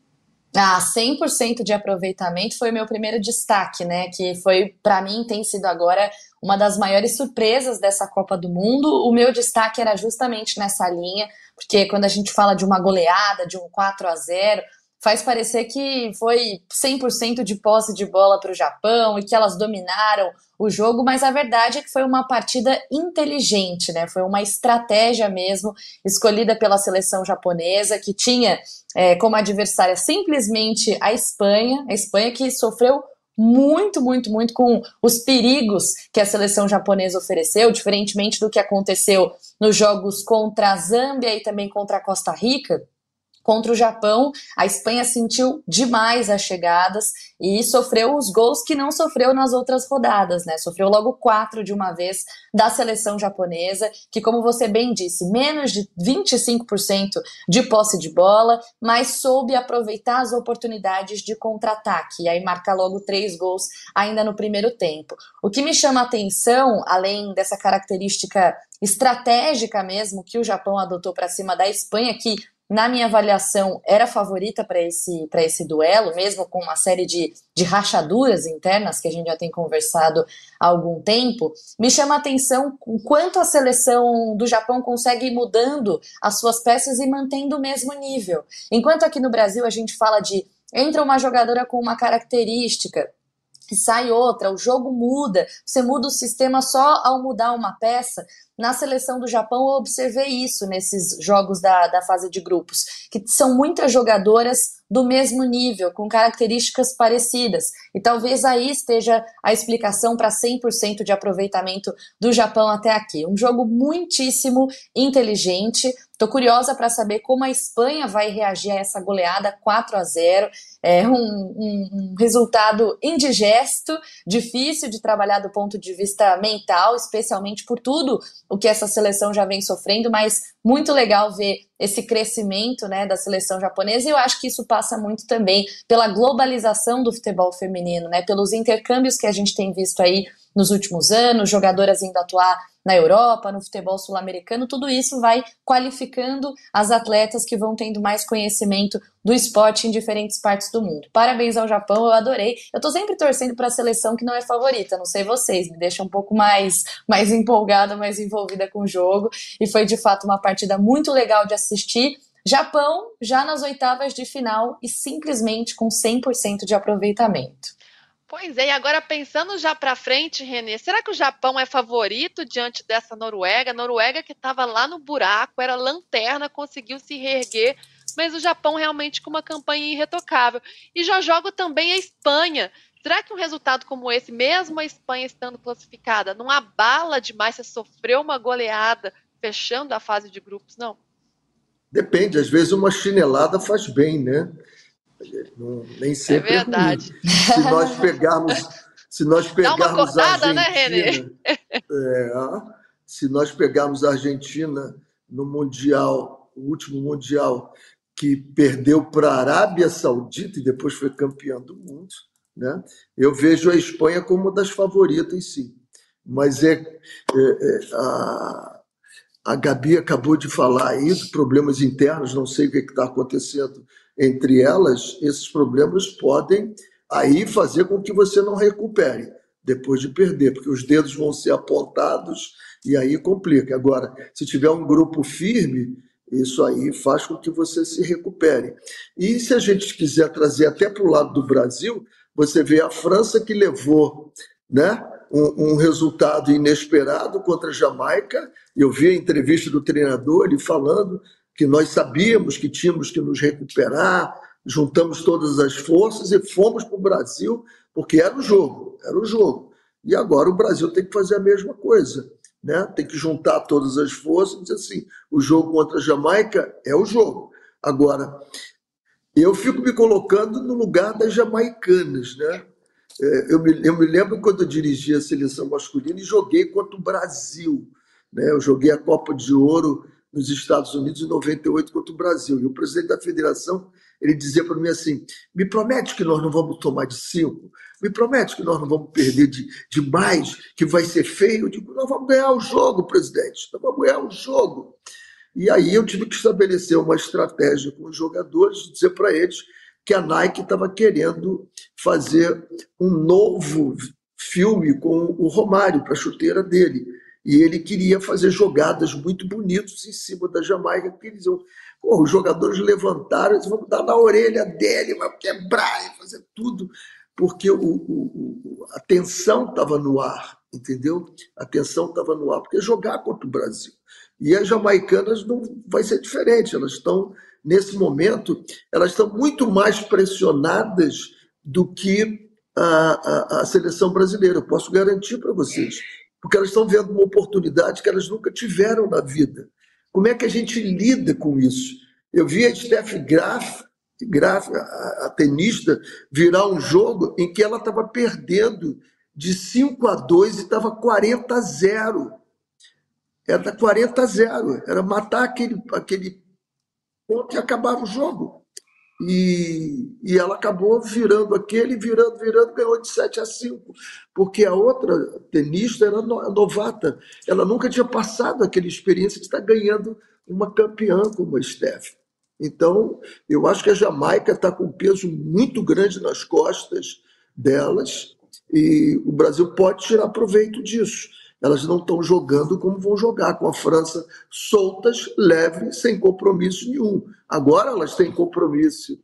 Ah, 100% de aproveitamento foi o meu primeiro destaque, né? Que foi, para mim, tem sido agora uma das maiores surpresas dessa Copa do Mundo. O meu destaque era justamente nessa linha, porque quando a gente fala de uma goleada, de um 4 a 0 faz parecer que foi 100% de posse de bola para o Japão e que elas dominaram o jogo, mas a verdade é que foi uma partida inteligente, né? Foi uma estratégia mesmo escolhida pela seleção japonesa, que tinha é, como adversária simplesmente a Espanha, a Espanha que sofreu muito, muito, muito com os perigos que a seleção japonesa ofereceu, diferentemente do que aconteceu nos jogos contra a Zâmbia e também contra a Costa Rica. Contra o Japão, a Espanha sentiu demais as chegadas e sofreu os gols que não sofreu nas outras rodadas, né? Sofreu logo quatro de uma vez da seleção japonesa, que, como você bem disse, menos de 25% de posse de bola, mas soube aproveitar as oportunidades de contra-ataque e aí marca logo três gols ainda no primeiro tempo. O que me chama a atenção, além dessa característica estratégica mesmo que o Japão adotou para cima da Espanha, que na minha avaliação, era favorita para esse, esse duelo, mesmo com uma série de, de rachaduras internas que a gente já tem conversado há algum tempo. Me chama a atenção o quanto a seleção do Japão consegue ir mudando as suas peças e mantendo o mesmo nível. Enquanto aqui no Brasil a gente fala de entra uma jogadora com uma característica, sai outra, o jogo muda, você muda o sistema só ao mudar uma peça. Na seleção do Japão, eu observei isso nesses jogos da, da fase de grupos, que são muitas jogadoras do mesmo nível, com características parecidas. E talvez aí esteja a explicação para 100% de aproveitamento do Japão até aqui. Um jogo muitíssimo inteligente. Estou curiosa para saber como a Espanha vai reagir a essa goleada 4 a 0. É um, um, um resultado indigesto, difícil de trabalhar do ponto de vista mental, especialmente por tudo o que essa seleção já vem sofrendo, mas muito legal ver esse crescimento né, da seleção japonesa, e eu acho que isso passa muito também pela globalização do futebol feminino, né, pelos intercâmbios que a gente tem visto aí nos últimos anos, jogadoras indo atuar na Europa, no futebol sul-americano, tudo isso vai qualificando as atletas que vão tendo mais conhecimento do esporte em diferentes partes do mundo. Parabéns ao Japão, eu adorei. Eu tô sempre torcendo para a seleção que não é favorita, não sei vocês, me deixa um pouco mais mais empolgada, mais envolvida com o jogo, e foi de fato uma partida muito legal de assistir. Japão já nas oitavas de final e simplesmente com 100% de aproveitamento. Pois é, e agora pensando já para frente, Renê, será que o Japão é favorito diante dessa Noruega? Noruega que estava lá no buraco, era lanterna, conseguiu se reerguer, mas o Japão realmente com uma campanha irretocável. E já jogo também a Espanha. Será que um resultado como esse, mesmo a Espanha estando classificada, não abala demais se sofreu uma goleada fechando a fase de grupos, não? Depende, às vezes uma chinelada faz bem, né? Não, nem sempre é verdade. É se nós pegarmos, se nós pegarmos Dá uma cortada, a né, Renê? É, se nós pegarmos a Argentina no mundial, o último mundial que perdeu para a Arábia Saudita e depois foi campeã do mundo, né? Eu vejo a Espanha como uma das favoritas, sim. Mas é, é, é a, a Gabi acabou de falar de problemas internos, não sei o que está acontecendo entre elas, esses problemas podem aí fazer com que você não recupere depois de perder, porque os dedos vão ser apontados e aí complica. Agora, se tiver um grupo firme, isso aí faz com que você se recupere. E se a gente quiser trazer até para o lado do Brasil, você vê a França que levou né, um, um resultado inesperado contra a Jamaica. Eu vi a entrevista do treinador ele falando que nós sabíamos que tínhamos que nos recuperar, juntamos todas as forças e fomos para o Brasil, porque era o jogo, era o jogo. E agora o Brasil tem que fazer a mesma coisa. Né? Tem que juntar todas as forças e dizer assim: o jogo contra a Jamaica é o jogo. Agora, eu fico me colocando no lugar das jamaicanas. Né? É, eu, me, eu me lembro quando eu dirigi a seleção masculina e joguei contra o Brasil. Né? Eu joguei a Copa de Ouro nos Estados Unidos em 98 contra o Brasil. E o presidente da federação ele dizia para mim assim: me promete que nós não vamos tomar de cinco, me promete que nós não vamos perder de, de que vai ser feio. Eu digo: nós vamos ganhar o jogo, presidente, nós vamos ganhar o jogo. E aí eu tive que estabelecer uma estratégia com os jogadores, dizer para eles que a Nike estava querendo fazer um novo filme com o Romário para a chuteira dele. E ele queria fazer jogadas muito bonitas em cima da Jamaica, porque eles diziam, os jogadores levantaram, eles vão dar na orelha dele, vai quebrar e fazer tudo, porque o, o, a tensão estava no ar, entendeu? A tensão estava no ar, porque jogar contra o Brasil. E as jamaicanas não vai ser diferente, elas estão, nesse momento, elas estão muito mais pressionadas do que a, a, a seleção brasileira, eu posso garantir para vocês, porque elas estão vendo uma oportunidade que elas nunca tiveram na vida. Como é que a gente lida com isso? Eu vi a Steph Graf, Graf a, a tenista, virar um jogo em que ela estava perdendo de 5 a 2 e estava 40 a 0. Era 40 a 0. Era matar aquele, aquele ponto e acabava o jogo. E, e ela acabou virando aquele, virando, virando, ganhou de 7 a 5. Porque a outra tenista era novata. Ela nunca tinha passado aquela experiência de estar ganhando uma campeã como a Steph. Então, eu acho que a Jamaica está com um peso muito grande nas costas delas e o Brasil pode tirar proveito disso. Elas não estão jogando como vão jogar com a França soltas, leves, sem compromisso nenhum. Agora elas têm compromisso.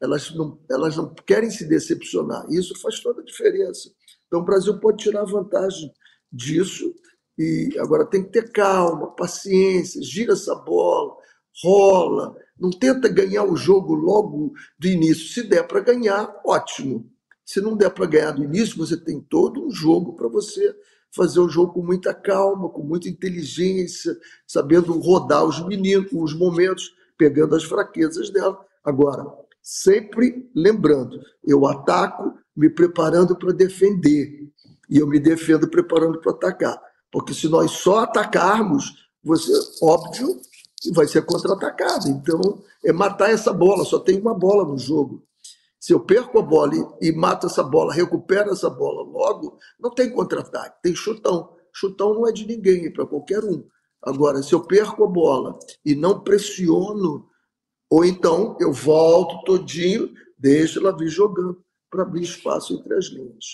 Elas não, elas não querem se decepcionar. Isso faz toda a diferença. Então o Brasil pode tirar vantagem disso. E agora tem que ter calma, paciência, gira essa bola, rola. Não tenta ganhar o jogo logo do início. Se der para ganhar, ótimo. Se não der para ganhar do início, você tem todo um jogo para você fazer o jogo com muita calma, com muita inteligência, sabendo rodar os meninos, os momentos, pegando as fraquezas dela. Agora, sempre lembrando, eu ataco me preparando para defender e eu me defendo preparando para atacar, porque se nós só atacarmos, você, óbvio, vai ser contra-atacado. Então, é matar essa bola, só tem uma bola no jogo. Se eu perco a bola e, e mato essa bola, recupero essa bola logo, não tem contra-ataque, tem chutão. Chutão não é de ninguém, é para qualquer um. Agora, se eu perco a bola e não pressiono, ou então eu volto todinho, deixo ela vir jogando para abrir espaço entre as linhas.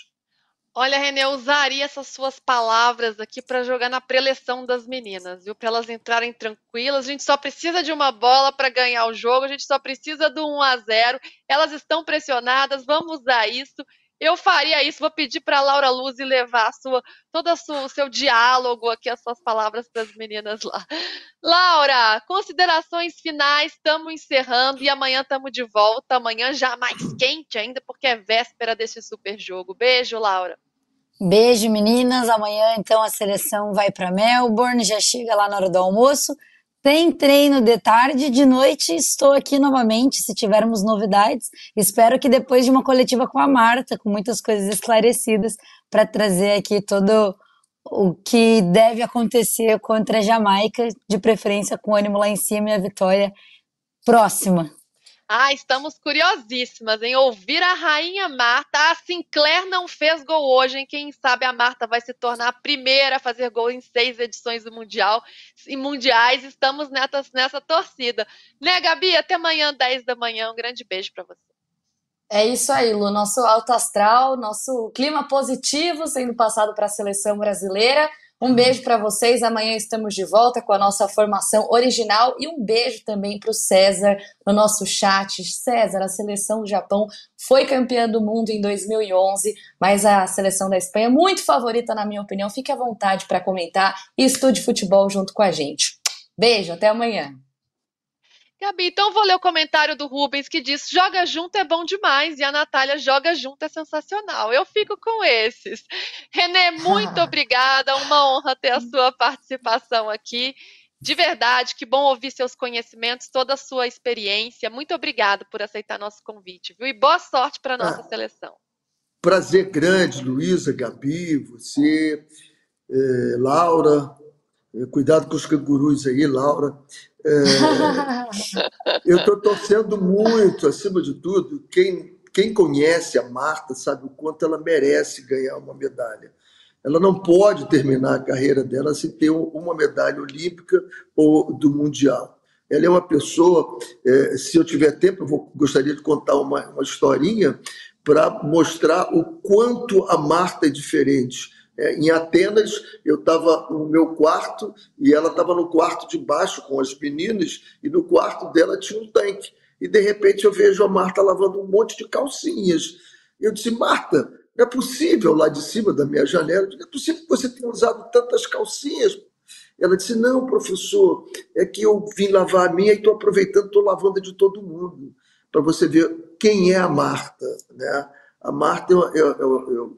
Olha, Renê, eu usaria essas suas palavras aqui para jogar na preleção das meninas, viu? Para elas entrarem tranquilas. A gente só precisa de uma bola para ganhar o jogo, a gente só precisa do 1 a 0. Elas estão pressionadas, vamos usar isso. Eu faria isso, vou pedir para Laura Luz levar a sua, todo a sua, o seu diálogo aqui, as suas palavras para as meninas lá. Laura, considerações finais, estamos encerrando e amanhã estamos de volta. Amanhã já mais quente ainda, porque é véspera desse super jogo. Beijo, Laura. Beijo, meninas. Amanhã, então, a seleção vai para Melbourne, já chega lá na hora do almoço. Tem treino de tarde, de noite estou aqui novamente, se tivermos novidades. Espero que depois de uma coletiva com a Marta, com muitas coisas esclarecidas, para trazer aqui todo o que deve acontecer contra a Jamaica, de preferência com ânimo lá em cima e a vitória próxima. Ah, estamos curiosíssimas em ouvir a rainha Marta. A Sinclair não fez gol hoje, hein? Quem sabe a Marta vai se tornar a primeira a fazer gol em seis edições do Mundial e Mundiais. Estamos nessa, nessa torcida. Né, Gabi? Até amanhã, 10 da manhã. Um grande beijo para você. É isso aí, Lu. Nosso alto astral, nosso clima positivo sendo passado para a seleção brasileira. Um beijo para vocês. Amanhã estamos de volta com a nossa formação original e um beijo também para o César no nosso chat. César, a seleção do Japão foi campeã do mundo em 2011, mas a seleção da Espanha é muito favorita, na minha opinião. Fique à vontade para comentar e estude futebol junto com a gente. Beijo, até amanhã. Gabi, então vou ler o comentário do Rubens que diz: joga junto é bom demais e a Natália joga junto é sensacional. Eu fico com esses. Renê, muito obrigada, uma honra ter a sua participação aqui. De verdade, que bom ouvir seus conhecimentos, toda a sua experiência. Muito obrigada por aceitar nosso convite, viu? E boa sorte para a nossa ah, seleção. Prazer grande, Luísa, Gabi, você, eh, Laura. Eh, cuidado com os cangurus aí, Laura. É, eu estou torcendo muito, acima de tudo, quem, quem conhece a Marta sabe o quanto ela merece ganhar uma medalha. Ela não pode terminar a carreira dela sem ter uma medalha olímpica ou do Mundial. Ela é uma pessoa, é, se eu tiver tempo, eu vou, gostaria de contar uma, uma historinha para mostrar o quanto a Marta é diferente É, em Atenas, eu estava no meu quarto e ela estava no quarto de baixo com as meninas, e no quarto dela tinha um tanque. E de repente eu vejo a Marta lavando um monte de calcinhas. Eu disse, Marta, não é possível lá de cima da minha janela, não é possível que você tenha usado tantas calcinhas. Ela disse, não, professor, é que eu vim lavar a minha e estou aproveitando, estou lavando de todo mundo. Para você ver quem é a Marta. Né? A Marta, eu, eu, eu,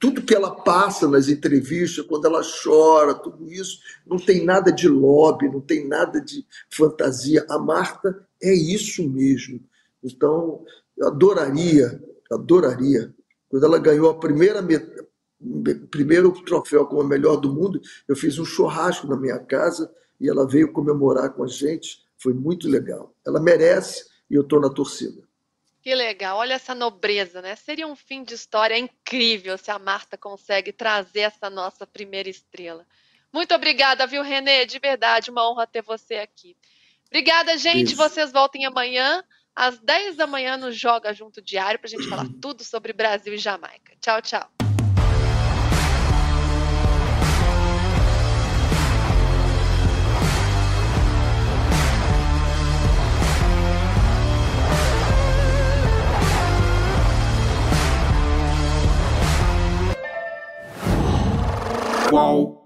tudo que ela passa nas entrevistas, quando ela chora, tudo isso, não tem nada de lobby, não tem nada de fantasia. A Marta é isso mesmo. Então, eu adoraria, adoraria. Quando ela ganhou a primeira primeiro troféu como a melhor do mundo, eu fiz um churrasco na minha casa e ela veio comemorar com a gente. Foi muito legal. Ela merece e eu estou na torcida. Que legal, olha essa nobreza, né? Seria um fim de história incrível se a Marta consegue trazer essa nossa primeira estrela. Muito obrigada, viu, Renê? De verdade, uma honra ter você aqui. Obrigada, gente. Isso. Vocês voltem amanhã, às 10 da manhã, no Joga Junto Diário, para a gente falar tudo sobre Brasil e Jamaica. Tchau, tchau. 哇！